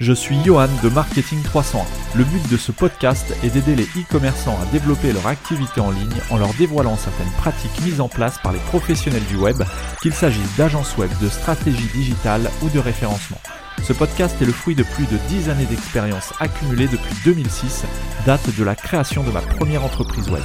Je suis Johan de Marketing 301. Le but de ce podcast est d'aider les e-commerçants à développer leur activité en ligne en leur dévoilant certaines pratiques mises en place par les professionnels du web, qu'il s'agisse d'agences web, de stratégie digitale ou de référencement. Ce podcast est le fruit de plus de 10 années d'expérience accumulée depuis 2006, date de la création de ma première entreprise web.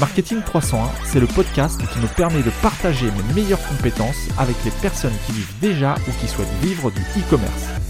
Marketing 301, c'est le podcast qui me permet de partager mes meilleures compétences avec les personnes qui vivent déjà ou qui souhaitent vivre du e-commerce.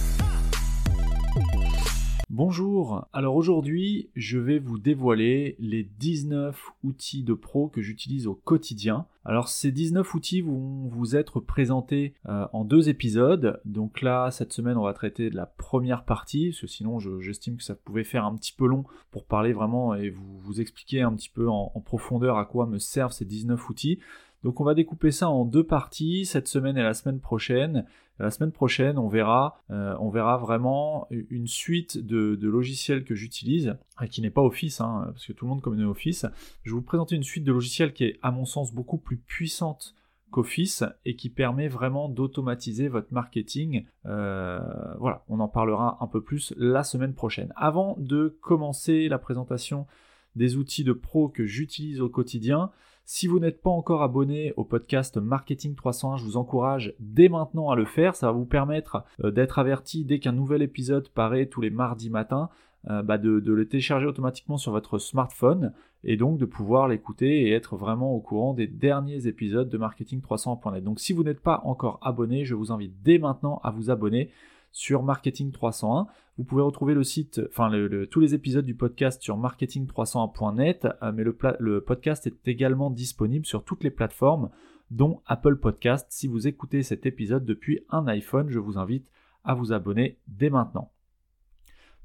Bonjour, alors aujourd'hui je vais vous dévoiler les 19 outils de pro que j'utilise au quotidien. Alors ces 19 outils vont vous être présentés euh, en deux épisodes. Donc là cette semaine on va traiter de la première partie, parce que sinon j'estime que ça pouvait faire un petit peu long pour parler vraiment et vous, expliquer un petit peu en, en profondeur à quoi me servent ces 19 outils. Donc on va découper ça en deux parties, cette semaine et la semaine prochaine. La semaine prochaine, on verra, euh, on verra vraiment une suite de, logiciels que j'utilise, qui n'est pas Office, hein, parce que tout le monde connaît Office. Je vais vous présenter une suite de logiciels qui est, à mon sens, beaucoup plus puissante qu'Office et qui permet vraiment d'automatiser votre marketing. Euh, voilà, on en parlera un peu plus la semaine prochaine. Avant de commencer la présentation des outils de pro que j'utilise au quotidien, si vous n'êtes pas encore abonné au podcast Marketing 301, je vous encourage dès maintenant à le faire. Ça va vous permettre euh, d'être averti dès qu'un nouvel épisode paraît tous les mardis matins. Euh, bah, de, le télécharger automatiquement sur votre smartphone et donc de pouvoir l'écouter et être vraiment au courant des derniers épisodes de Marketing 301.net. Donc si vous n'êtes pas encore abonné, je vous invite dès maintenant à vous abonner sur Marketing 301. Vous pouvez retrouver le site, enfin tous les épisodes du podcast sur marketing301.net, euh, mais le, le, podcast est également disponible sur toutes les plateformes, dont Apple Podcast. Si vous écoutez cet épisode depuis un iPhone, je vous invite à vous abonner dès maintenant.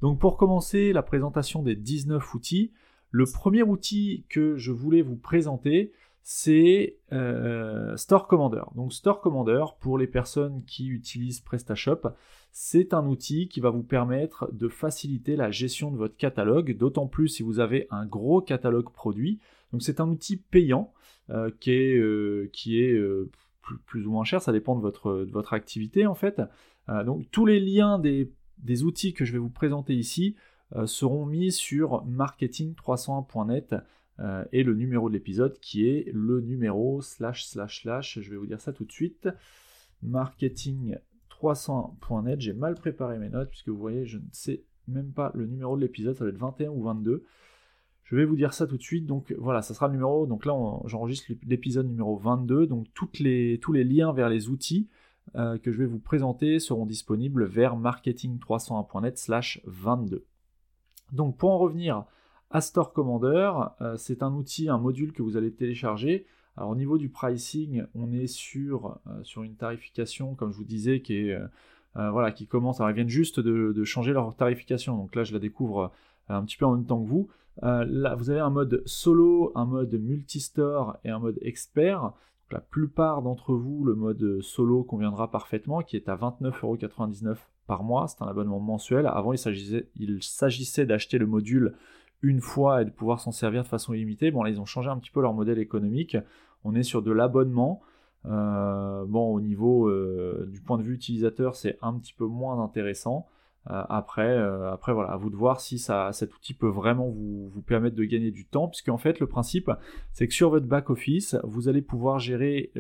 Donc pour commencer la présentation des 19 outils, le premier outil que je voulais vous présenter, c'est euh, Store Commander. Donc Store Commander, pour les personnes qui utilisent PrestaShop, c'est un outil qui va vous permettre de faciliter la gestion de votre catalogue, d'autant plus si vous avez un gros catalogue produit. Donc c'est un outil payant euh, qui est, euh, plus, ou moins cher, ça dépend de votre, votre activité en fait. donc tous les liens des, des, outils que je vais vous présenter ici seront mis sur marketing301.net euh, et le numéro de l'épisode qui est le numéro slash slash slash, je vais vous dire ça tout de suite, marketing300.net, j'ai mal préparé mes notes puisque vous voyez je ne sais même pas le numéro de l'épisode, ça va être 21 ou 22. Je vais vous dire ça tout de suite. Donc voilà, ça sera le numéro. Donc là, j'enregistre l'épisode numéro 22. Donc tous les liens vers les outils euh, que je vais vous présenter seront disponibles vers marketing301.net slash 22. Donc pour en revenir Astor Commander, euh, c'est un outil, un module que vous allez télécharger. Alors au niveau du pricing, on est sur, euh, une tarification, comme je vous disais, qui est euh, voilà, qui commence. Alors ils viennent juste de, changer leur tarification, donc là je la découvre un petit peu en même temps que vous. là, vous avez un mode solo, un mode multistore et un mode expert. la plupart d'entre vous, le mode solo conviendra parfaitement, qui est à 29,99€ par mois. C'est un abonnement mensuel. Avant, il s'agissait d'acheter le module une fois et de pouvoir s'en servir de façon illimitée. Bon, là, ils ont changé un petit peu leur modèle économique. On est sur de l'abonnement. Euh, bon, au niveau euh, du point de vue utilisateur, c'est un petit peu moins intéressant. Euh, après, après, voilà, à vous de voir si ça, cet outil peut vraiment vous, vous permettre de gagner du temps, puisque en fait, le principe, c'est que sur votre back-office, vous allez pouvoir gérer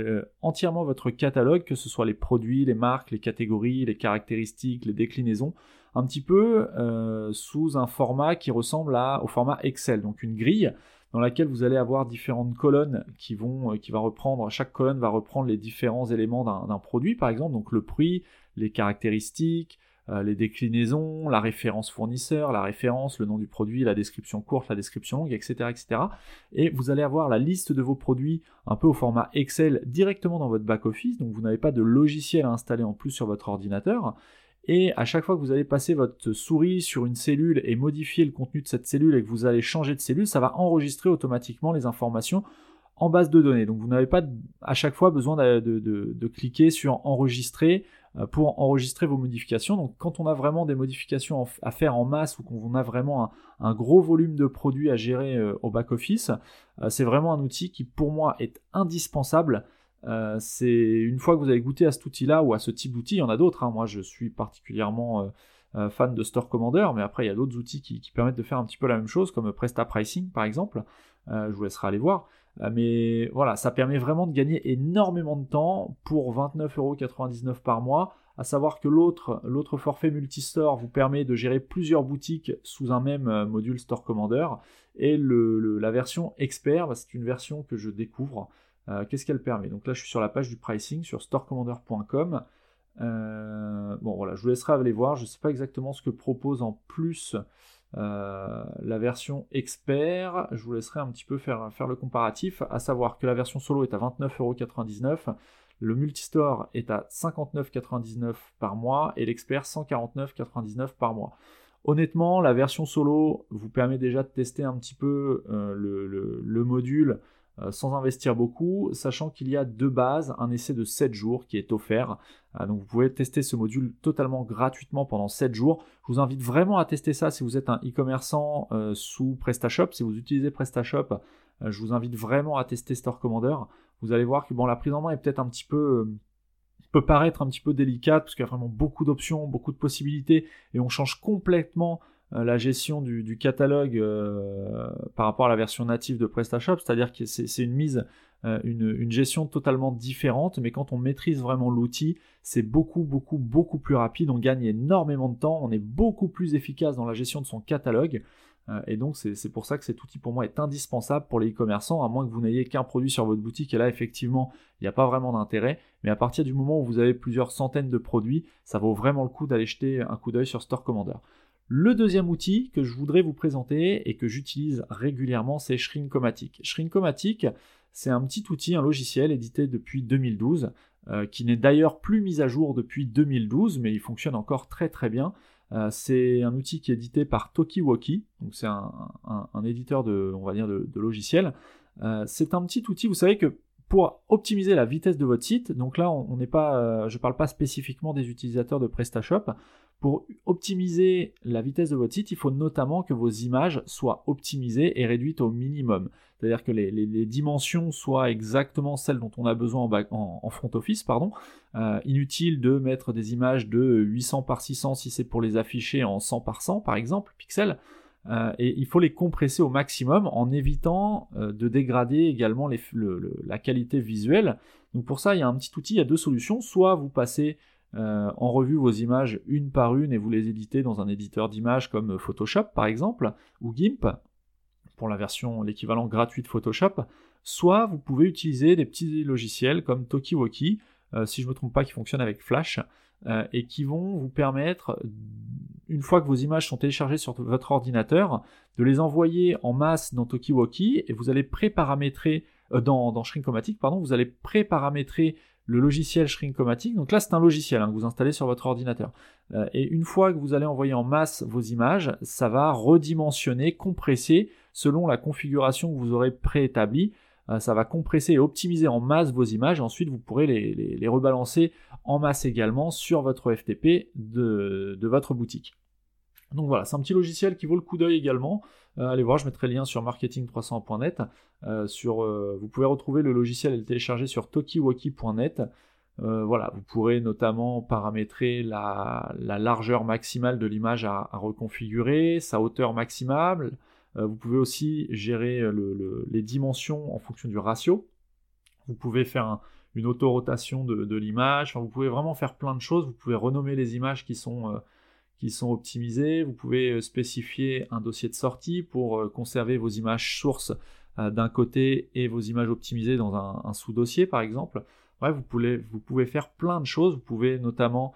entièrement votre catalogue, que ce soit les produits, les marques, les catégories, les caractéristiques, les déclinaisons un petit peu euh, sous un format qui ressemble à, au format Excel, donc une grille dans laquelle vous allez avoir différentes colonnes qui vont, euh, reprendre, chaque colonne va reprendre les différents éléments d'un produit, par exemple, donc le prix, les caractéristiques, euh, les déclinaisons, la référence fournisseur, la référence, le nom du produit, la description courte, la description longue, etc., etc. Et vous allez avoir la liste de vos produits un peu au format Excel directement dans votre back-office, donc vous n'avez pas de logiciel à installer en plus sur votre ordinateur. Et à chaque fois que vous allez passer votre souris sur une cellule et modifier le contenu de cette cellule et que vous allez changer de cellule, ça va enregistrer automatiquement les informations en base de données. Donc vous n'avez pas à chaque fois besoin de, cliquer sur enregistrer euh, pour enregistrer vos modifications. Donc quand on a vraiment des modifications à faire en masse ou qu'on a vraiment un, gros volume de produits à gérer euh, au back-office, euh, c'est vraiment un outil qui pour moi est indispensable. C'est une fois que vous avez goûté à cet outil-là ou à ce type d'outil, il y en a d'autres. Hein. Moi je suis particulièrement fan de Store Commander, mais après il y a d'autres outils qui, permettent de faire un petit peu la même chose, comme Presta Pricing par exemple. je vous laisserai aller voir. Euh, mais voilà, ça permet vraiment de gagner énormément de temps pour 29,99€ par mois. À savoir que l'autre, l'autre forfait multistore vous permet de gérer plusieurs boutiques sous un même euh, module Store Commander. Et la version expert, bah, c'est une version que je découvre. Euh, qu'est-ce qu'elle permet? Donc là, je suis sur la page du pricing sur storecommander.com. bon voilà, je vous laisserai aller voir. Je ne sais pas exactement ce que propose en plus euh, la version expert, je vous laisserai un petit peu faire, faire le comparatif, à savoir que la version solo est à 29,99€, le multistore est à 59,99€ par mois et l'expert 149,99€ par mois. Honnêtement, la version solo vous permet déjà de tester un petit peu euh, le, module euh, sans investir beaucoup, sachant qu'il y a deux bases, un essai de 7 jours qui est offert. Euh, donc vous pouvez tester ce module totalement gratuitement pendant 7 jours. Je vous invite vraiment à tester ça si vous êtes un e-commerçant euh, sous PrestaShop. Si vous utilisez PrestaShop, je vous invite vraiment à tester Store Commander. Vous allez voir que bon, la prise en main est peut-être un petit peu peut paraître un petit peu délicate parce qu'il y a vraiment beaucoup d'options, beaucoup de possibilités et on change complètement euh, la gestion du, catalogue euh, par rapport à la version native de PrestaShop, c'est-à-dire que c'est une mise, euh, une, gestion totalement différente, mais quand on maîtrise vraiment l'outil, c'est beaucoup, beaucoup, beaucoup plus rapide, on gagne énormément de temps, on est beaucoup plus efficace dans la gestion de son catalogue, et donc c'est pour ça que cet outil pour moi est indispensable pour les e-commerçants, à moins que vous n'ayez qu'un produit sur votre boutique, et là effectivement, il n'y a pas vraiment d'intérêt, mais à partir du moment où vous avez plusieurs centaines de produits, ça vaut vraiment le coup d'aller jeter un coup d'œil sur Store Commander. Le deuxième outil que je voudrais vous présenter et que j'utilise régulièrement, c'est Shrinkomatic. Shrinkomatic, c'est un petit outil, un logiciel édité depuis 2012, euh, qui n'est d'ailleurs plus mis à jour depuis 2012, mais il fonctionne encore très très bien. Euh, c'est un outil qui est édité par Tokiwoki, donc c'est un, éditeur de, logiciels. Euh, c'est un petit outil, vous savez que pour optimiser la vitesse de votre site, donc là on n'est pas, je ne parle pas spécifiquement des utilisateurs de PrestaShop, pour optimiser la vitesse de votre site, il faut notamment que vos images soient optimisées et réduites au minimum. C'est-à-dire que les, dimensions soient exactement celles dont on a besoin en, front office. Pardon. Euh, inutile de mettre des images de 800 par 600 si c'est pour les afficher en 100 par 100 par exemple, pixels. Euh, et il faut les compresser au maximum en évitant euh, de dégrader également la qualité visuelle. Donc pour ça, il y a un petit outil, il y a deux solutions. Soit vous passez euh, en revue vos images une par une et vous les éditez dans un éditeur d'images comme Photoshop par exemple, ou GIMP, pour la version, l'équivalent gratuit de Photoshop, soit vous pouvez utiliser des petits logiciels comme Tokiwoki, si je ne me trompe pas, qui fonctionnent avec Flash, euh, et qui vont vous permettre, une fois que vos images sont téléchargées sur votre ordinateur, de les envoyer en masse dans Tokiwoki, et vous allez pré-paramétrer, dans, dans Shrinkomatic, pardon, vous allez pré-paramétrer le logiciel Shrinkomatic. Donc là, c'est un logiciel hein, que vous installez sur votre ordinateur. Euh, et une fois que vous allez envoyer en masse vos images, ça va redimensionner, compresser selon la configuration que vous aurez préétablie. Euh, ça va compresser et optimiser en masse vos images. Ensuite, vous pourrez les, rebalancer en masse également sur votre FTP de votre boutique. Donc voilà, c'est un petit logiciel qui vaut le coup d'œil également. Euh, allez voir, je mettrai le lien sur marketing300.net. Euh, vous pouvez retrouver le logiciel et le télécharger sur tokiwoki.net. voilà, vous pourrez notamment paramétrer la, largeur maximale de l'image à, reconfigurer, sa hauteur maximale. Vous pouvez aussi gérer les dimensions en fonction du ratio. Vous pouvez faire une auto-rotation de, l'image. vous pouvez vraiment faire plein de choses. Vous pouvez renommer les images qui sont qui sont optimisés. Vous pouvez euh, spécifier un dossier de sortie pour euh, conserver vos images sources euh, d'un côté et vos images optimisées dans un, sous-dossier par exemple. Bref, vous pouvez faire plein de choses. Vous pouvez notamment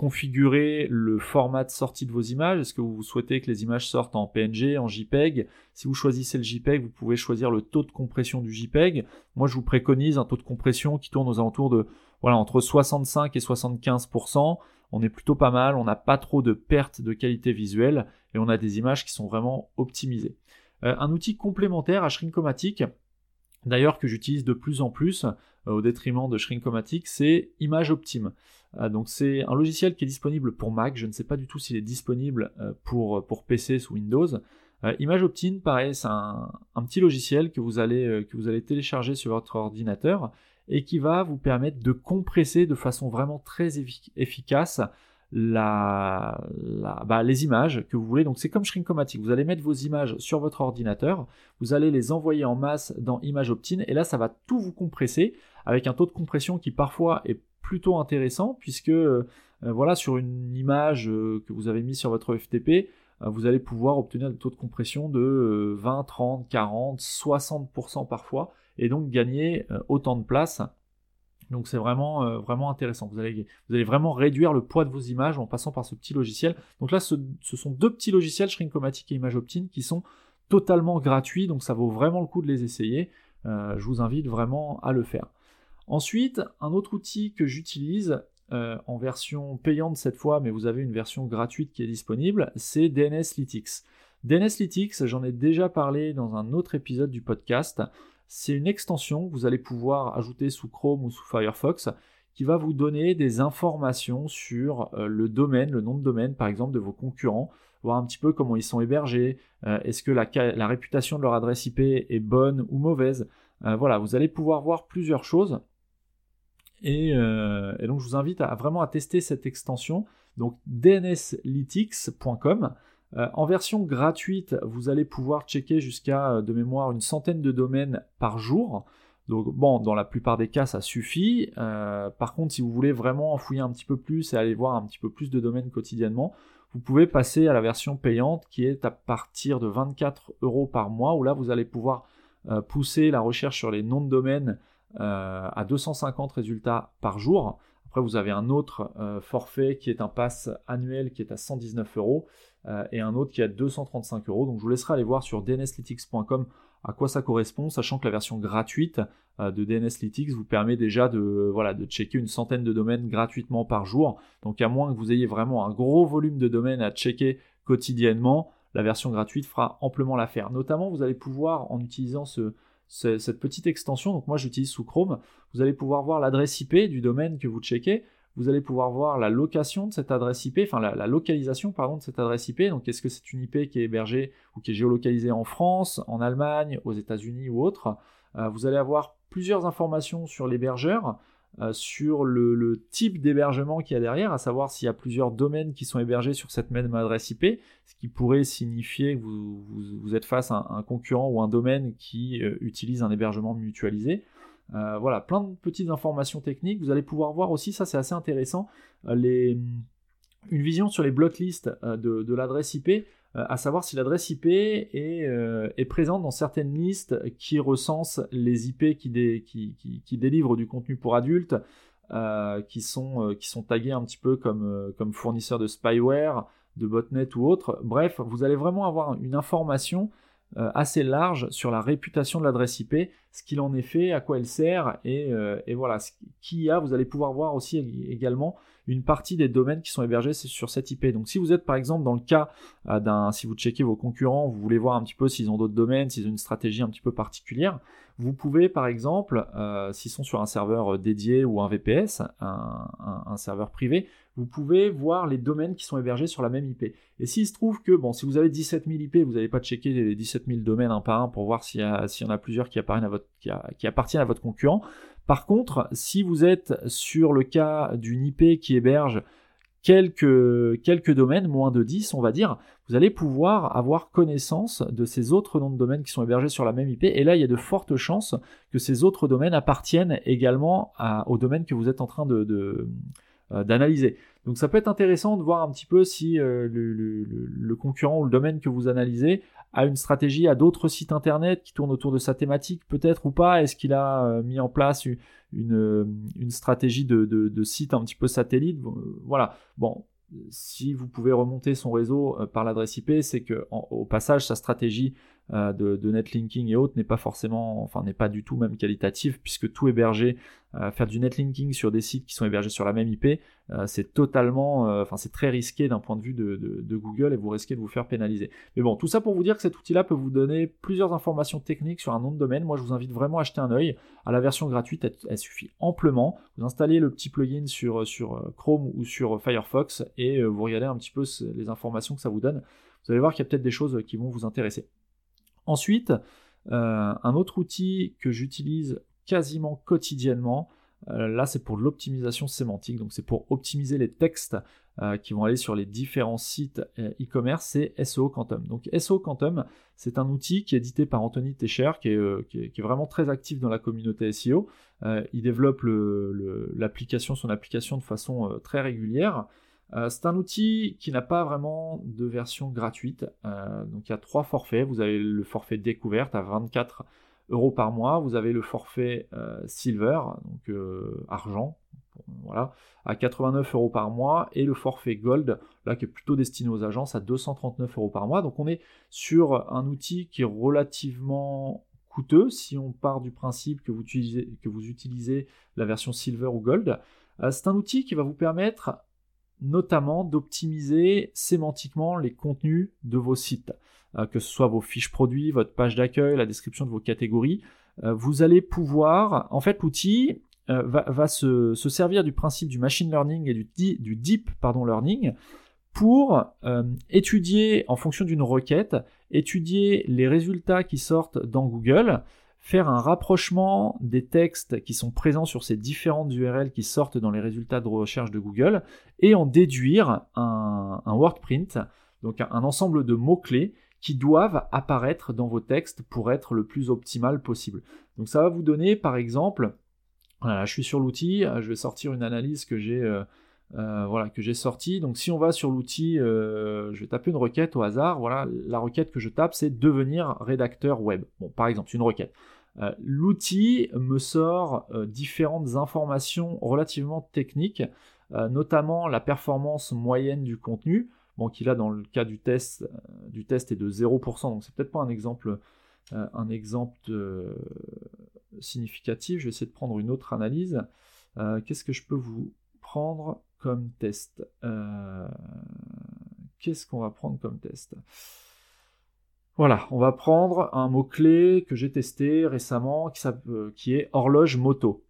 configurer le format de sortie de vos images. Est-ce que vous souhaitez que les images sortent en PNG, en JPEG? Si vous choisissez le JPEG, vous pouvez choisir le taux de compression du JPEG. Moi, je vous préconise un taux de compression qui tourne aux alentours de voilà entre 65 et 75% on est plutôt pas mal, on n'a pas trop de perte de qualité visuelle et on a des images qui sont vraiment optimisées. Euh, un outil complémentaire à Shrinkomatic, d'ailleurs que j'utilise de plus en plus euh, au détriment de Shrinkomatic, c'est Image Optime. Euh, donc c'est un logiciel qui est disponible pour Mac, je ne sais pas du tout s'il est disponible pour, pour PC sous Windows. Image Optime, pareil, c'est un, petit logiciel que vous, allez, que vous allez télécharger sur votre ordinateur et qui va vous permettre de compresser de façon vraiment très efficace la, bah, les images que vous voulez. Donc c'est comme Shrinkomatic. Vous allez mettre vos images sur votre ordinateur, vous allez les envoyer en masse dans Image Optine et là ça va tout vous compresser avec un taux de compression qui parfois est plutôt intéressant puisque euh, voilà sur une image euh, que vous avez mise sur votre FTP, euh, vous allez pouvoir obtenir des taux de compression de 20, 30, 40, 60% parfois et donc gagner autant de place donc c'est vraiment, euh, vraiment intéressant. Vous allez, vous allez vraiment réduire le poids de vos images en passant par ce petit logiciel. Donc là, ce, sont deux petits logiciels, Shrinkomatic et ImageOptine, qui sont totalement gratuits. Donc ça vaut vraiment le coup de les essayer. Euh, je vous invite vraiment à le faire. Ensuite, un autre outil que j'utilise euh, en version payante cette fois, mais vous avez une version gratuite qui est disponible, c'est DNSLytics. DNSLytics, j'en ai déjà parlé dans un autre épisode du podcast. C'est une extension que vous allez pouvoir ajouter sous Chrome ou sous Firefox qui va vous donner des informations sur euh, le domaine, le nom de domaine par exemple de vos concurrents, voir un petit peu comment ils sont hébergés, euh, est-ce que la, réputation de leur adresse IP est bonne ou mauvaise. Voilà, vous allez pouvoir voir plusieurs choses. Et, donc je vous invite à vraiment à tester cette extension, donc dnslytics.com. Euh, en version gratuite, vous allez pouvoir checker jusqu'à, euh, de mémoire, une centaine de domaines par jour. Donc bon, dans la plupart des cas, ça suffit. Euh, par contre, si vous voulez vraiment en fouiller un petit peu plus et aller voir un petit peu plus de domaines quotidiennement, vous pouvez passer à la version payante qui est à partir de 24 euros par mois, où là, vous allez pouvoir pousser la recherche sur les noms de domaines à 250 résultats par jour. Après, vous avez un autre forfait qui est un pass annuel qui est à 119 euros. Euh, et un autre qui est à 235 euros. Donc je vous laisserai aller voir sur dnslytics.com à quoi ça correspond, sachant que la version gratuite euh, de DNSlytics vous permet déjà de, voilà, de checker une centaine de domaines gratuitement par jour. Donc à moins que vous ayez vraiment un gros volume de domaines à checker quotidiennement, la version gratuite fera amplement l'affaire. Notamment, vous allez pouvoir, en utilisant cette petite extension, donc moi j'utilise sous Chrome, vous allez pouvoir voir l'adresse IP du domaine que vous checkez, vous allez pouvoir voir la location de cette adresse IP, enfin la, localisation pardon de cette adresse IP. Donc est-ce que c'est une IP qui est hébergée ou qui est géolocalisée en France, en Allemagne, aux États-Unis ou autre? Euh, vous allez avoir plusieurs informations sur l'hébergeur, sur le, type d'hébergement qu'il y a derrière, à savoir s'il y a plusieurs domaines qui sont hébergés sur cette même adresse IP, ce qui pourrait signifier que vous, êtes face à un, concurrent ou un domaine qui euh, utilise un hébergement mutualisé. Euh, voilà, plein de petites informations techniques. Vous allez pouvoir voir aussi, ça c'est assez intéressant, euh, une vision sur les blocklists euh, de, l'adresse IP, à savoir si l'adresse IP est, présente dans certaines listes qui recensent les IP qui, délivrent du contenu pour adultes, qui, sont, qui sont tagués un petit peu comme, comme fournisseurs de spyware, de botnet ou autre. Bref, vous allez vraiment avoir une information euh, assez large sur la réputation de l'adresse IP, ce qu'il en est fait, à quoi elle sert, et, euh, voilà, qui a, vous allez pouvoir voir aussi également une partie des domaines qui sont hébergés sur cette IP. Donc si vous êtes par exemple dans le cas euh, d'un, si vous checkez vos concurrents, vous voulez voir un petit peu s'ils ont d'autres domaines, s'ils ont une stratégie un petit peu particulière, vous pouvez par exemple, s'ils sont sur un serveur dédié ou un VPS, un serveur privé, vous pouvez voir les domaines qui sont hébergés sur la même IP. Et s'il se trouve que, bon, si vous avez 17 000 IP, vous n'allez pas checker les 17 000 domaines un par un pour voir s'il y, en a plusieurs qui à votre, qui, appartiennent à votre concurrent. Par contre, si vous êtes sur le cas d'une IP qui héberge quelques, quelques domaines, moins de 10 on va dire, vous allez pouvoir avoir connaissance de ces autres noms de domaines qui sont hébergés sur la même IP. Et là, il y a de fortes chances que ces autres domaines appartiennent également au domaine que vous êtes en train de d'analyser. Donc ça peut être intéressant de voir un petit peu si euh, le, concurrent ou le domaine que vous analysez a une stratégie à d'autres sites internet qui tournent autour de sa thématique peut-être ou pas. Est-ce qu'il a euh, mis en place une, une, stratégie de, de, site un petit peu satellite? Voilà. Bon, si vous pouvez remonter son réseau par l'adresse IP, c'est que au passage sa stratégie de, de, netlinking et autres n'est pas forcément, enfin n'est pas du tout même qualitatif puisque tout hébergé euh, faire du netlinking sur des sites qui sont hébergés sur la même IP, euh, c'est totalement, euh, enfin c'est très risqué d'un point de vue de, Google et vous risquez de vous faire pénaliser. Mais bon, tout ça pour vous dire que cet outil-là peut vous donner plusieurs informations techniques sur un nom de domaine. Moi, je vous invite vraiment à acheter un œil. À la version gratuite, elle, suffit amplement. Vous installez le petit plugin sur, sur Chrome ou sur Firefox et vous regardez un petit peu les informations que ça vous donne. Vous allez voir qu'il y a peut-être des choses qui vont vous intéresser. Ensuite, un autre outil que j'utilise quasiment quotidiennement. Euh, là, c'est pour l'optimisation sémantique, donc c'est pour optimiser les textes euh, qui vont aller sur les différents sites euh, e-commerce, c'est SEO Quantum. Donc SEO Quantum, c'est un outil qui est édité par Anthony Techer, qui est, vraiment très actif dans la communauté SEO. il développe son application de façon très régulière. C'est un outil qui n'a pas vraiment de version gratuite. donc il y a trois forfaits. Vous avez le forfait découverte à 24 euros par mois. Vous avez le forfait euh, silver, donc euh, argent, voilà, à 89 euros par mois, et le forfait gold, là qui est plutôt destiné aux agences, à 239 euros par mois. Donc on est sur un outil qui est relativement coûteux si on part du principe que vous utilisez, la version silver ou gold. Euh, c'est un outil qui va vous permettre notamment d'optimiser sémantiquement les contenus de vos sites. Euh, que ce soit vos fiches produits, votre page d'accueil, la description de vos catégories, euh, vous allez pouvoir, en fait l'outil euh, va, se, servir du principe du machine learning et du, deep learning pour étudier en fonction d'une requête, étudier les résultats qui sortent dans Google, faire un rapprochement des textes qui sont présents sur ces différentes URL qui sortent dans les résultats de recherche de Google et en déduire un, un wordprint, donc un ensemble de mots-clés qui doivent apparaître dans vos textes pour être le plus optimal possible. Donc ça va vous donner par exemple, je suis sur l'outil, je vais sortir une analyse que j'ai euh, euh, voilà, que j'ai sortie. Donc si on va sur l'outil, euh, je vais taper une requête au hasard. Voilà, la requête que je tape, c'est devenir rédacteur web. Bon, par exemple, c'est une requête. l'outil me sort différentes informations relativement techniques, notamment la performance moyenne du contenu qui là dans le cas du test, euh, du test est de 0%, donc c'est peut-être pas un exemple, euh, un exemple euh, significatif. Je vais essayer de prendre une autre analyse. Qu'est-ce que je peux vous prendre? Comme test Qu'est-ce qu'on va prendre comme test? Voilà, on va prendre un mot-clé que j'ai testé récemment qui, qui, est horloge moto.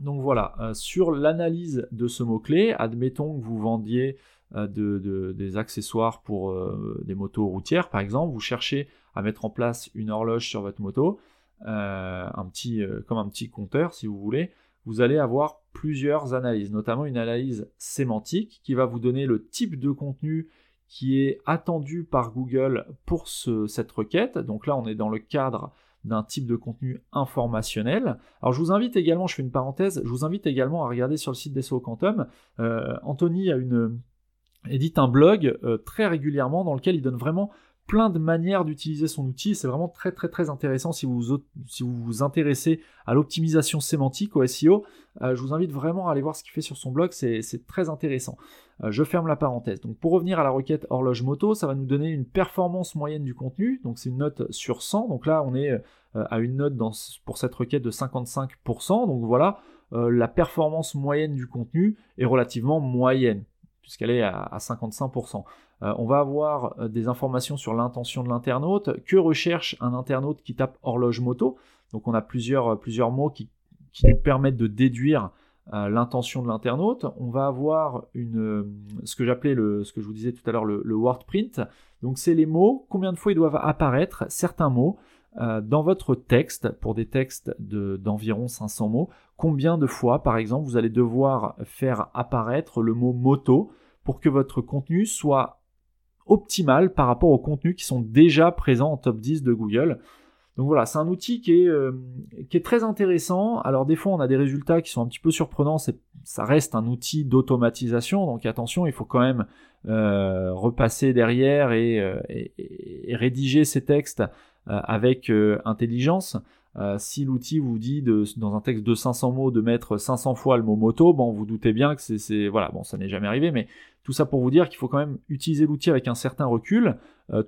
Donc voilà, sur l'analyse de ce mot-clé, admettons que vous vendiez euh, de, des accessoires pour euh, des motos routières, par exemple. Vous cherchez à mettre en place une horloge sur votre moto, euh, un petit, comme un petit compteur, si vous voulez. Vous allez avoir plusieurs analyses, notamment une analyse sémantique qui va vous donner le type de contenu qui est attendu par Google pour cette requête. Donc là, on est dans le cadre d'un type de contenu informationnel. Alors je vous invite également, je fais une parenthèse, je vous invite également à regarder sur le site d'SO Quantum. Anthony a une, édite un blog euh, très régulièrement dans lequel il donne vraiment plein de manières d'utiliser son outil. C'est vraiment très très très intéressant si vous si vous, vous intéressez à l'optimisation sémantique au SEO. Euh, je vous invite vraiment à aller voir ce qu'il fait sur son blog, c'est très intéressant. Euh, je ferme la parenthèse. Donc pour revenir à la requête horloge moto, ça va nous donner une performance moyenne du contenu. Donc c'est une note sur 100. Donc là on est à une note dans, pour cette requête de 55%. Donc voilà, la performance moyenne du contenu est relativement moyenne puisqu'elle est à, 55%. Euh, on va avoir euh, des informations sur l'intention de l'internaute, que recherche un internaute qui tape horloge moto? Donc on a plusieurs, euh, mots qui, nous permettent de déduire l'intention de l'internaute. On va avoir ce que j'appelais ce que je vous disais tout à l'heure, le word print. Donc c'est les mots, combien de fois ils doivent apparaître, certains mots, dans votre texte, pour des textes d'environ 500 mots, combien de fois, par exemple, vous allez devoir faire apparaître le mot moto pour que votre contenu soit optimal par rapport aux contenus qui sont déjà présents en top 10 de Google? Donc voilà, c'est un outil qui est, euh, qui est très intéressant. Alors des fois, on a des résultats qui sont un petit peu surprenants. Ça reste un outil d'automatisation, donc attention, il faut quand même euh, repasser derrière et, euh, rédiger ces textes avec intelligence. si l'outil vous dit dans un texte de 500 mots de mettre 500 fois le mot moto, bon, vous doutez bien que c'est, voilà, bon, ça n'est jamais arrivé, mais tout ça pour vous dire qu'il faut quand même utiliser l'outil avec un certain recul,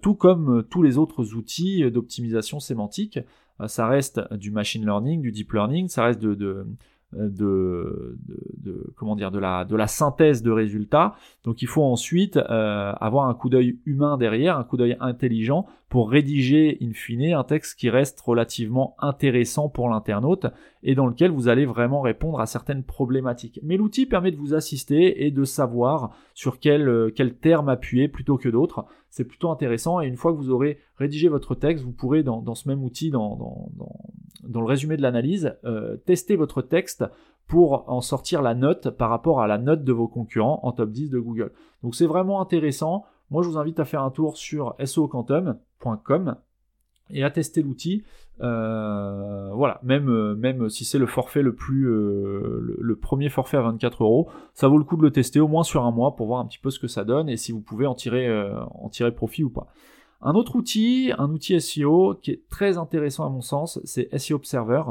tout comme tous les autres outils d'optimisation sémantique. ça reste du machine learning, du deep learning, ça reste de euh, de, de, comment dire de la de la synthèse de résultats. Donc il faut ensuite euh, avoir un coup d'œil humain derrière, un coup d'œil intelligent pour rédiger in fine un texte qui reste relativement intéressant pour l'internaute et dans lequel vous allez vraiment répondre à certaines problématiques. Mais l'outil permet de vous assister et de savoir sur quel, euh, quel terme appuyer plutôt que d'autres. C'est plutôt intéressant et une fois que vous aurez rédigé votre texte, vous pourrez dans, dans ce même outil, dans, dans, dans, le résumé de l'analyse, euh, tester votre texte pour en sortir la note par rapport à la note de vos concurrents en top 10 de Google. Donc c'est vraiment intéressant. Moi, je vous invite à faire un tour sur soquantum.com et à tester l'outil. Euh, voilà, même, euh, même si c'est le forfait le plus, euh, le, premier forfait à 24 euros, ça vaut le coup de le tester au moins sur un mois pour voir un petit peu ce que ça donne et si vous pouvez en tirer, en tirer profit ou pas. Un autre outil, un outil SEO qui est très intéressant à mon sens, c'est SEO Observer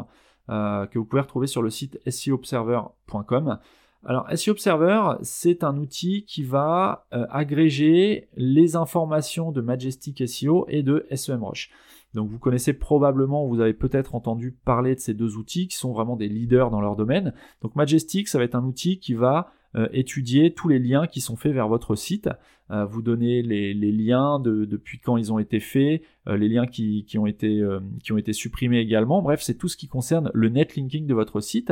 que vous pouvez retrouver sur le site seobserver.com. Alors SEO Observer, c'est un outil qui va euh, agréger les informations de Majestic SEO et de SEMrush. Donc vous connaissez probablement, vous avez peut-être entendu parler de ces deux outils qui sont vraiment des leaders dans leur domaine. Donc Majestic, ça va être un outil qui va euh, étudier tous les liens qui sont faits vers votre site, euh, vous donner les, liens depuis quand ils ont été faits, les liens qui, ont été, qui ont été supprimés également. Bref, c'est tout ce qui concerne le netlinking de votre site.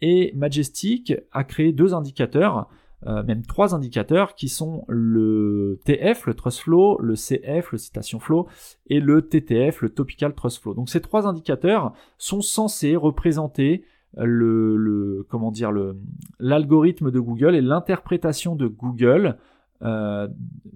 Et Majestic a créé deux indicateurs, euh, même trois indicateurs, qui sont le TF, le Trust Flow, le CF, le Citation Flow, et le TTF, le Topical Trust Flow. Donc ces trois indicateurs sont censés représenter le, comment dire l'algorithme de Google et l'interprétation de Google euh,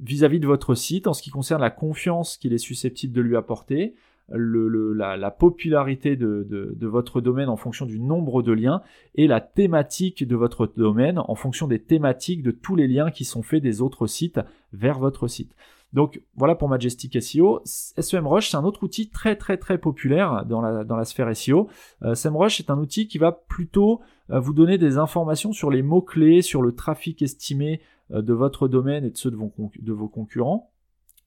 vis-à-vis -vis de votre site en ce qui concerne la confiance qu'il est susceptible de lui apporter, la, popularité de, de, votre domaine en fonction du nombre de liens et la thématique de votre domaine en fonction des thématiques de tous les liens qui sont faits des autres sites vers votre site. Donc voilà pour Majestic SEO. SEMrush, c'est un autre outil très très très populaire dans la, dans la sphère SEO. Euh, SEMrush est un outil qui va plutôt euh, vous donner des informations sur les mots-clés, sur le trafic estimé euh, de votre domaine et de ceux de de vos concurrents.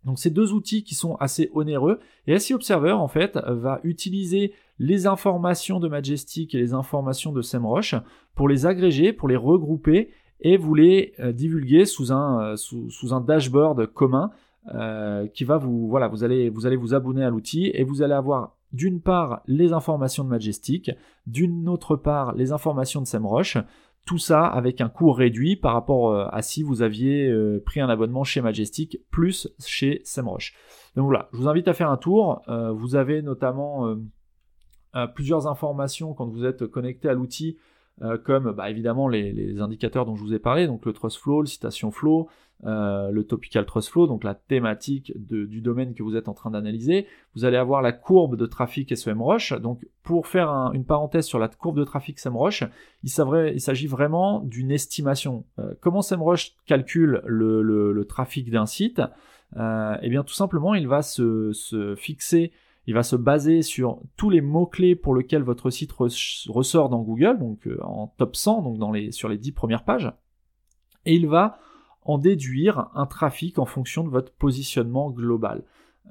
Donc ces deux outils qui sont assez onéreux. Et SEO Observer, en fait, va utiliser les informations de Majestic et les informations de SEMrush pour les agréger, pour les regrouper et vous les euh, divulguer sous un, euh, sous, un dashboard commun euh, qui va vous, voilà, vous allez, vous allez vous abonner à l'outil et vous allez avoir d'une part les informations de Majestic, d'une autre part les informations de SEMrush, tout ça avec un coût réduit par rapport euh, à si vous aviez euh, pris un abonnement chez Majestic plus chez SEMrush. Donc voilà, je vous invite à faire un tour. Euh, vous avez notamment plusieurs informations quand vous êtes connecté à l'outil euh, comme bah, évidemment les, indicateurs dont je vous ai parlé, donc le trust flow, le citation flow, euh, le topical trust flow, donc la thématique du domaine que vous êtes en train d'analyser. Vous allez avoir la courbe de trafic SEMrush. Donc pour faire une parenthèse sur la courbe de trafic SEMrush, il s'agit vraiment d'une estimation. Euh, comment SEMrush calcule le, trafic d'un site? Eh bien tout simplement, il va se fixer il va se baser sur tous les mots-clés pour lesquels votre site ressort dans Google, donc euh, en top 100, donc sur les 10 premières pages. Et il va en déduire un trafic en fonction de votre positionnement global.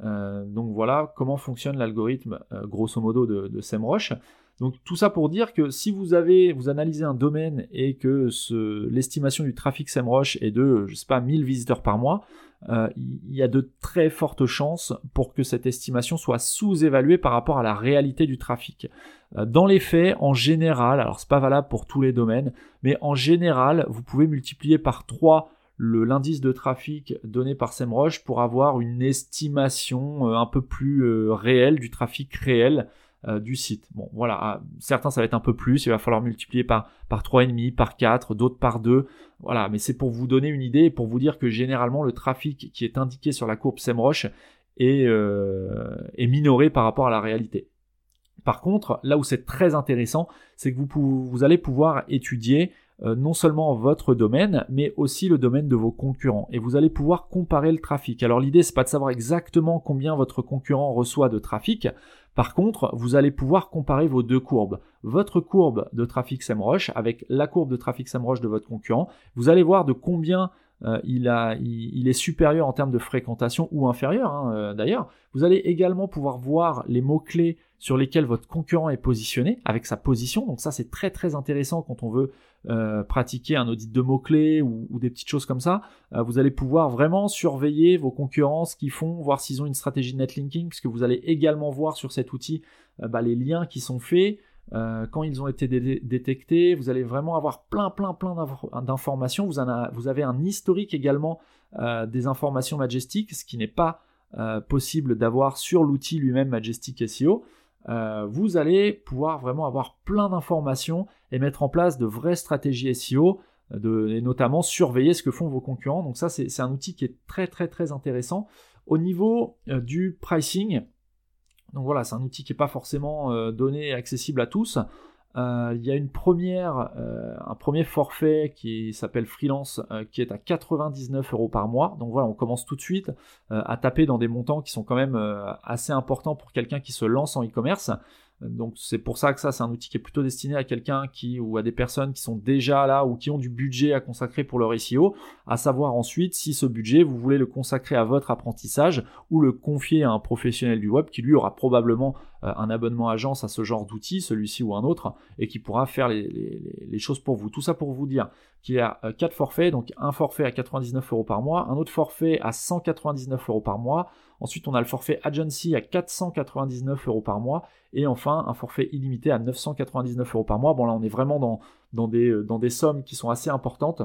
Euh, donc voilà comment fonctionne l'algorithme euh, grosso modo de, SEMrush. Donc tout ça pour dire que si vous avez vous analysez un domaine et que l'estimation du trafic SEMrush est de je sais pas 1000 visiteurs par mois, il y a de très fortes chances pour que cette estimation soit sous-évaluée par rapport à la réalité du trafic. Euh, dans les faits, en général, alors c'est pas valable pour tous les domaines, mais en général, vous pouvez multiplier par 3 l'indice de trafic donné par SEMrush pour avoir une estimation euh, un peu plus réelle du trafic réel euh, du site. Bon, voilà, ah, certains ça va être un peu plus, il va falloir multiplier par, par 3,5, par 4, d'autres par 2. Voilà, mais c'est pour vous donner une idée et pour vous dire que généralement le trafic qui est indiqué sur la courbe SEMrush est, euh, minoré par rapport à la réalité. Par contre, là où c'est très intéressant, c'est que vous, vous allez pouvoir étudier non seulement votre domaine, mais aussi le domaine de vos concurrents. Et vous allez pouvoir comparer le trafic. Alors l'idée, c'est pas de savoir exactement combien votre concurrent reçoit de trafic. Par contre, vous allez pouvoir comparer vos deux courbes. Votre courbe de trafic SEMrush avec la courbe de trafic SEMrush de votre concurrent. Vous allez voir de combien euh, il, est supérieur en termes de fréquentation ou inférieur hein, euh, d'ailleurs. Vous allez également pouvoir voir les mots-clés sur lesquels votre concurrent est positionné avec sa position. Donc ça c'est très très intéressant quand on veut euh, pratiquer un audit de mots-clés ou, des petites choses comme ça. vous allez pouvoir vraiment surveiller vos concurrents, ce qu'ils font, voir s'ils ont une stratégie de netlinking, puisque vous allez également voir sur cet outil bah, les liens qui sont faits. Euh, quand ils ont été détectés, vous allez vraiment avoir plein, plein, plein d'informations. Vous, avez un historique également euh, des informations Majestic, ce qui n'est pas euh, possible d'avoir sur l'outil lui-même Majestic SEO. Vous allez pouvoir vraiment avoir plein d'informations et mettre en place de vraies stratégies SEO, et notamment surveiller ce que font vos concurrents. Donc ça, c'est un outil qui est très, très, très intéressant. Au niveau du pricing, donc voilà, c'est un outil qui n'est pas forcément euh, donné et accessible à tous. Euh, il y a une première, euh, un premier forfait qui s'appelle Freelance qui est à 99 euros par mois. Donc voilà, on commence tout de suite à taper dans des montants qui sont quand même assez importants pour quelqu'un qui se lance en e-commerce. Donc c'est pour ça que ça c'est un outil qui est plutôt destiné à quelqu'un qui ou à des personnes qui sont déjà là ou qui ont du budget à consacrer pour leur SEO, à savoir ensuite si ce budget vous voulez le consacrer à votre apprentissage ou le confier à un professionnel du web qui lui aura probablement euh, un abonnement agence à ce genre d'outil, celui-ci ou un autre, et qui pourra faire les, choses pour vous. Tout ça pour vous dire qu'il y a euh, quatre forfaits, donc un forfait à 99 euros par mois, un autre forfait à 199 euros par mois, ensuite on a le forfait agency à 499 euros par mois, et enfin un forfait illimité à 999 euros par mois. Bon là on est vraiment dans, dans, des, euh, dans des sommes qui sont assez importantes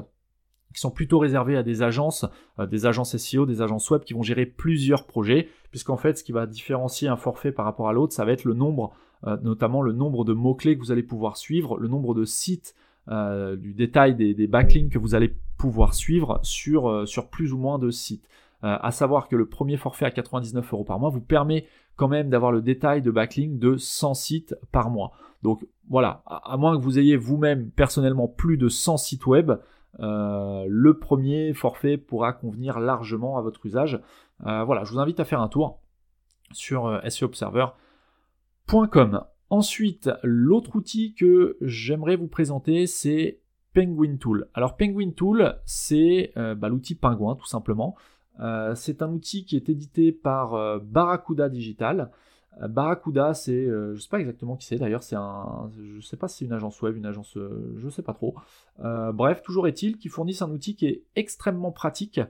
qui sont plutôt réservés à des agences, euh, des agences SEO, des agences web qui vont gérer plusieurs projets, puisqu'en fait ce qui va différencier un forfait par rapport à l'autre, ça va être le nombre, euh, notamment le nombre de mots-clés que vous allez pouvoir suivre, le nombre de sites, euh, du détail des, backlinks que vous allez pouvoir suivre sur, sur plus ou moins de sites. à savoir que le premier forfait à 99 euros par mois vous permet quand même d'avoir le détail de backlinks de 100 sites par mois. Donc voilà, à moins que vous ayez vous-même personnellement plus de 100 sites web, euh, le premier forfait pourra convenir largement à votre usage. Euh, voilà, je vous invite à faire un tour sur euh, seobserver.com. Ensuite, l'autre outil que j'aimerais vous présenter, c'est Penguin Tool. Alors Penguin Tool, c'est bah, l'outil Pingouin tout simplement. c'est un outil qui est édité par Barracuda Digital. Euh, Barracuda, c'est, euh, je sais pas exactement qui c'est d'ailleurs, c'est un, je sais pas si c'est une agence web, une agence, euh, je sais pas trop. bref, toujours est-il qu'ils fournissent un outil qui est extrêmement pratique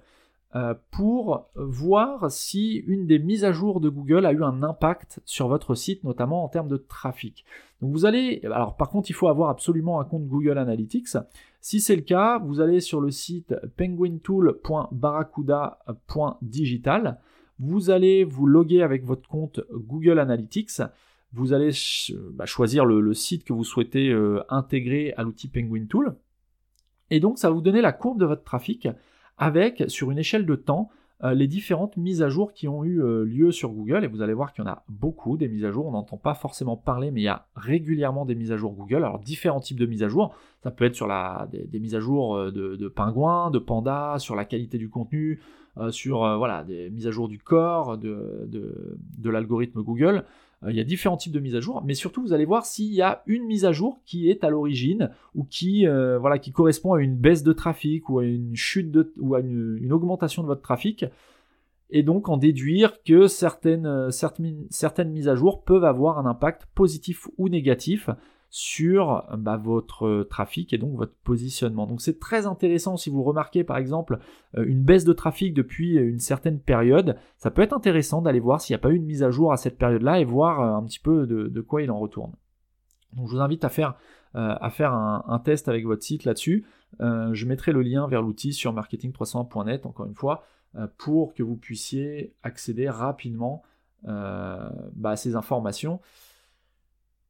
pour voir si une des mises à jour de Google a eu un impact sur votre site, notamment en termes de trafic. Donc vous allez, alors par contre, il faut avoir absolument un compte Google Analytics. Si c'est le cas, vous allez sur le site penguintool.barracuda.digital. Vous allez vous loguer avec votre compte Google Analytics. Vous allez bah, choisir le, site que vous souhaitez euh, intégrer à l'outil Penguin Tool. Et donc, ça va vous donner la courbe de votre trafic avec, sur une échelle de temps, euh, les différentes mises à jour qui ont eu euh, lieu sur Google. Et vous allez voir qu'il y en a beaucoup des mises à jour. On n'entend pas forcément parler, mais il y a régulièrement des mises à jour Google. Alors, différents types de mises à jour. Ça peut être sur la, des, mises à jour de, de pingouins, de pandas, sur la qualité du contenu, sur euh, voilà, des mises à jour du corps, de, de, l'algorithme Google. Euh, il y a différents types de mises à jour, mais surtout vous allez voir s'il y a une mise à jour qui est à l'origine ou qui, voilà, qui correspond à une baisse de trafic ou à une chute de, ou à une, augmentation de votre trafic et donc en déduire que certaines, certaines, mises à jour peuvent avoir un impact positif ou négatif sur bah, votre trafic et donc votre positionnement. Donc c'est très intéressant si vous remarquez par exemple euh, une baisse de trafic depuis une certaine période, ça peut être intéressant d'aller voir s'il n'y a pas eu une mise à jour à cette période-là et voir euh, un petit peu de, quoi il en retourne. Donc je vous invite à faire, euh, à faire un, test avec votre site là-dessus. je mettrai le lien vers l'outil sur marketing301.net encore une fois pour que vous puissiez accéder rapidement bah, à ces informations.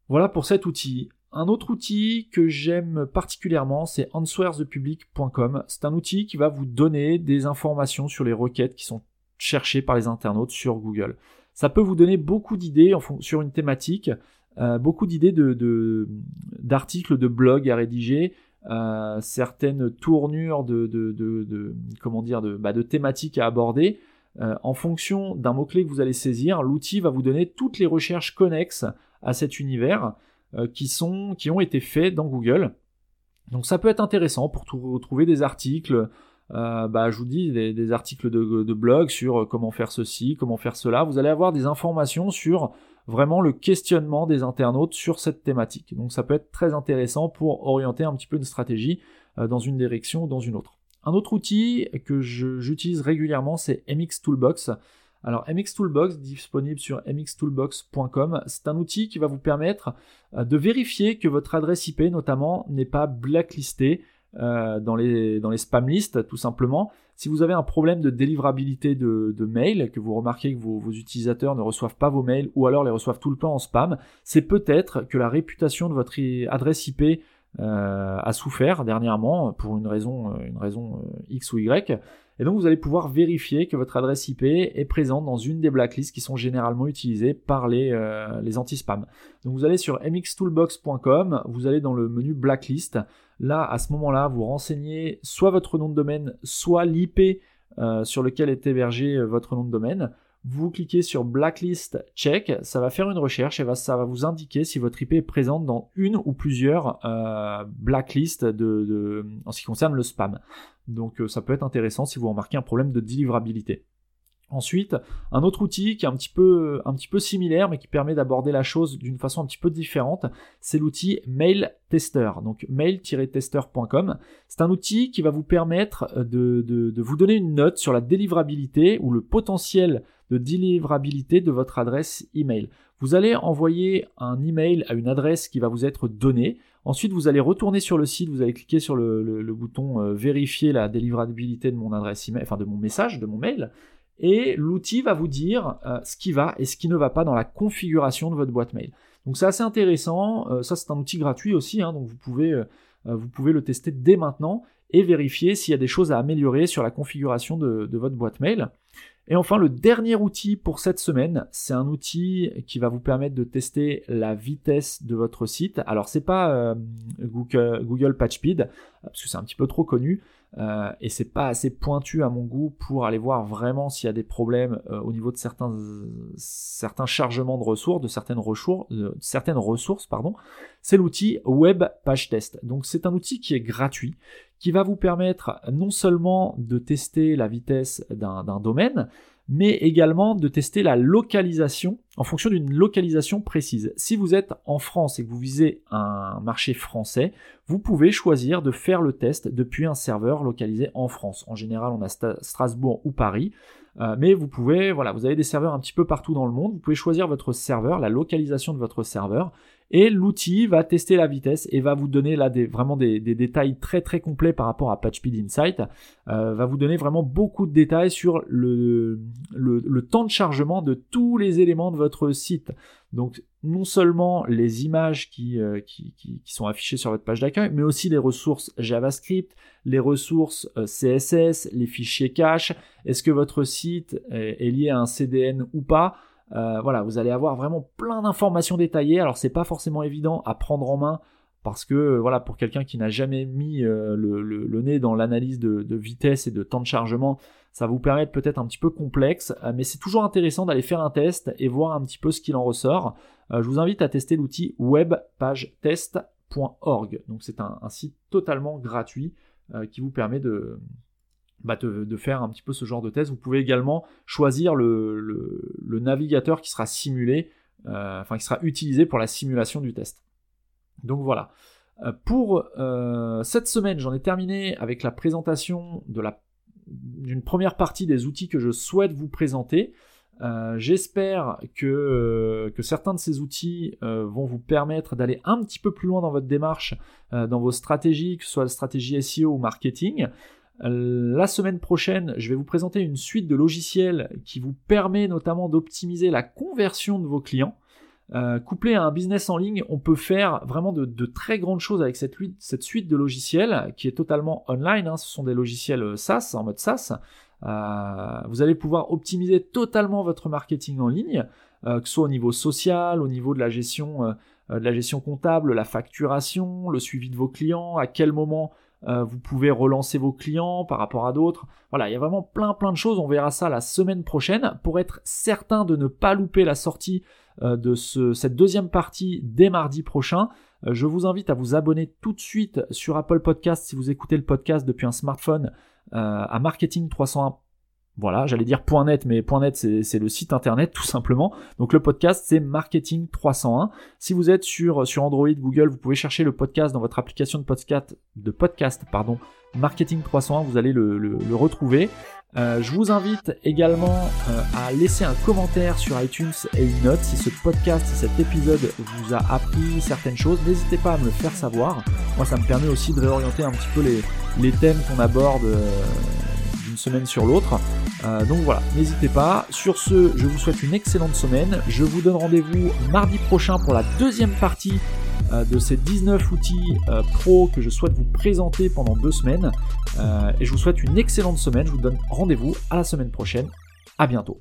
Voilà pour cet outil. Un autre outil que j'aime particulièrement, c'est answersthepublic.com. C'est un outil qui va vous donner des informations sur les requêtes qui sont cherchées par les internautes sur Google. Ça peut vous donner beaucoup d'idées sur une thématique, euh, beaucoup d'idées d'articles, de, blogs à rédiger, certaines tournures de, de, de, bah, de thématiques à aborder. en fonction d'un mot-clé que vous allez saisir, l'outil va vous donner toutes les recherches connexes à cet univers qui, sont, qui ont été faits dans Google. Donc ça peut être intéressant pour trouver des articles, euh, bah, je vous dis des, articles de, blog sur euh, comment faire ceci, comment faire cela. Vous allez avoir des informations sur vraiment le questionnement des internautes sur cette thématique. Donc ça peut être très intéressant pour orienter un petit peu une stratégie euh, dans une direction ou dans une autre. Un autre outil que j'utilise régulièrement, c'est MX Toolbox. Alors MX Toolbox, disponible sur mxtoolbox.com, c'est un outil qui va vous permettre de vérifier que votre adresse IP notamment n'est pas blacklistée euh, dans, les, spam lists, tout simplement. Si vous avez un problème de délivrabilité de, de mail, que vous remarquez que vos, utilisateurs ne reçoivent pas vos mails ou alors les reçoivent tout le temps en spam, c'est peut-être que la réputation de votre adresse IP euh, a souffert dernièrement pour une raison, euh, une raison X ou Y. Et donc vous allez pouvoir vérifier que votre adresse IP est présente dans une des blacklists qui sont généralement utilisées par les, les anti-spam. Donc vous allez sur mxtoolbox.com, vous allez dans le menu blacklist, Là, à ce moment-là, vous renseignez soit votre nom de domaine, soit l'IP euh, sur lequel est hébergé euh, votre nom de domaine. Vous cliquez sur Blacklist Check, ça va faire une recherche et ça va vous indiquer si votre IP est présente dans une ou plusieurs euh, blacklists en ce qui concerne le spam. Donc ça peut être intéressant si vous remarquez un problème de délivrabilité. Ensuite, un autre outil qui est un petit peu, similaire, mais qui permet d'aborder la chose d'une façon un petit peu différente, c'est l'outil Mail Tester. Donc mail-tester.com. C'est un outil qui va vous permettre de, de, vous donner une note sur la délivrabilité ou le potentiel de délivrabilité de votre adresse email. Vous allez envoyer un email à une adresse qui va vous être donnée. Ensuite, vous allez retourner sur le site, vous allez cliquer sur le, bouton euh, vérifier la délivrabilité de mon adresse email, enfin de mon message, de mon mail et l'outil va vous dire euh, ce qui va et ce qui ne va pas dans la configuration de votre boîte mail. Donc c'est assez intéressant, euh, ça c'est un outil gratuit aussi, hein, donc vous pouvez le tester dès maintenant et vérifier s'il y a des choses à améliorer sur la configuration de, votre boîte mail. Et enfin, le dernier outil pour cette semaine, c'est un outil qui va vous permettre de tester la vitesse de votre site. Alors, c'est pas Google, Google PageSpeed, parce que c'est un petit peu trop connu. Euh, et c'est pas assez pointu à mon goût pour aller voir vraiment s'il y a des problèmes euh, au niveau de certains, certains chargements de ressources, de certaines ressources, certaines ressources pardon. C'est l'outil Web Page Test. Donc c'est un outil qui est gratuit, qui va vous permettre non seulement de tester la vitesse d'un domaine, mais également de tester la localisation en fonction d'une localisation précise. Si vous êtes en France et que vous visez un marché français, vous pouvez choisir de faire le test depuis un serveur localisé en France. En général, on a Strasbourg ou Paris. Euh, mais vous pouvez, voilà, vous avez des serveurs un petit peu partout dans le monde. Vous pouvez choisir votre serveur, la localisation de votre serveur, et l'outil va tester la vitesse et va vous donner là des, vraiment des, détails très très complets par rapport à PatchSpeed Insight. Euh, va vous donner vraiment beaucoup de détails sur le, temps de chargement de tous les éléments de votre site. Donc non seulement les images qui, euh, sont affichées sur votre page d'accueil, mais aussi les ressources JavaScript, les ressources euh, CSS, les fichiers cache. Est-ce que votre site est lié à un CDN ou pas? Euh, voilà, vous allez avoir vraiment plein d'informations détaillées. Alors c'est pas forcément évident à prendre en main parce que euh, voilà, pour quelqu'un qui n'a jamais mis euh, le, nez dans l'analyse de, vitesse et de temps de chargement, ça vous permettre peut-être un petit peu complexe, mais c'est toujours intéressant d'aller faire un test et voir un petit peu ce qu'il en ressort. je vous invite à tester l'outil webpagetest.org. Donc c'est un, site totalement gratuit qui vous permet de, bah, de, faire un petit peu ce genre de test. Vous pouvez également choisir le, navigateur qui sera simulé, euh, enfin qui sera utilisé pour la simulation du test. Donc voilà. Euh, pour euh, cette semaine, j'en ai terminé avec la présentation la d'une première partie des outils que je souhaite vous présenter. J'espère que, que, certains de ces outils vont vous permettre d'aller un petit peu plus loin dans votre démarche, dans vos stratégies, que ce soit la stratégie SEO ou marketing. La semaine prochaine, je vais vous présenter une suite de logiciels qui vous permet notamment d'optimiser la conversion de vos clients. Euh, couplé à un business en ligne, on peut faire vraiment de, très grandes choses avec cette, suite de logiciels qui est totalement online. Hein. Ce sont des logiciels euh, SaaS, en mode SaaS. Euh, vous allez pouvoir optimiser totalement votre marketing en ligne, que ce soit au niveau social, au niveau de la gestion de la gestion comptable, la facturation, le suivi de vos clients, à quel moment vous pouvez relancer vos clients par rapport à d'autres. Voilà, il y a vraiment plein plein de choses. On verra ça la semaine prochaine pour être certain de ne pas louper la sortie de cette deuxième partie dès mardi prochain. Je vous invite à vous abonner tout de suite sur Apple Podcast si vous écoutez le podcast depuis un smartphone à Marketing 301 voilà, j'allais dire .net, mais .net c'est le site internet tout simplement. Donc le podcast c'est Marketing 301. Si vous êtes sur, Android, Google, vous pouvez chercher le podcast dans votre application de podcast, de podcast pardon, Marketing 301, vous allez le, retrouver. Euh, je vous invite également euh, à laisser un commentaire sur iTunes et une note si ce podcast, si cet épisode vous a appris certaines choses. N'hésitez pas à me le faire savoir. Moi, ça me permet aussi de réorienter un petit peu les, les thèmes qu'on aborde. Euh, semaine sur l'autre. Euh, donc voilà, n'hésitez pas. Sur ce, je vous souhaite une excellente semaine. Je vous donne rendez-vous mardi prochain pour la deuxième partie euh, de ces 19 outils euh, pro que je souhaite vous présenter pendant deux semaines. et je vous souhaite une excellente semaine. Je vous donne rendez-vous à la semaine prochaine. À bientôt.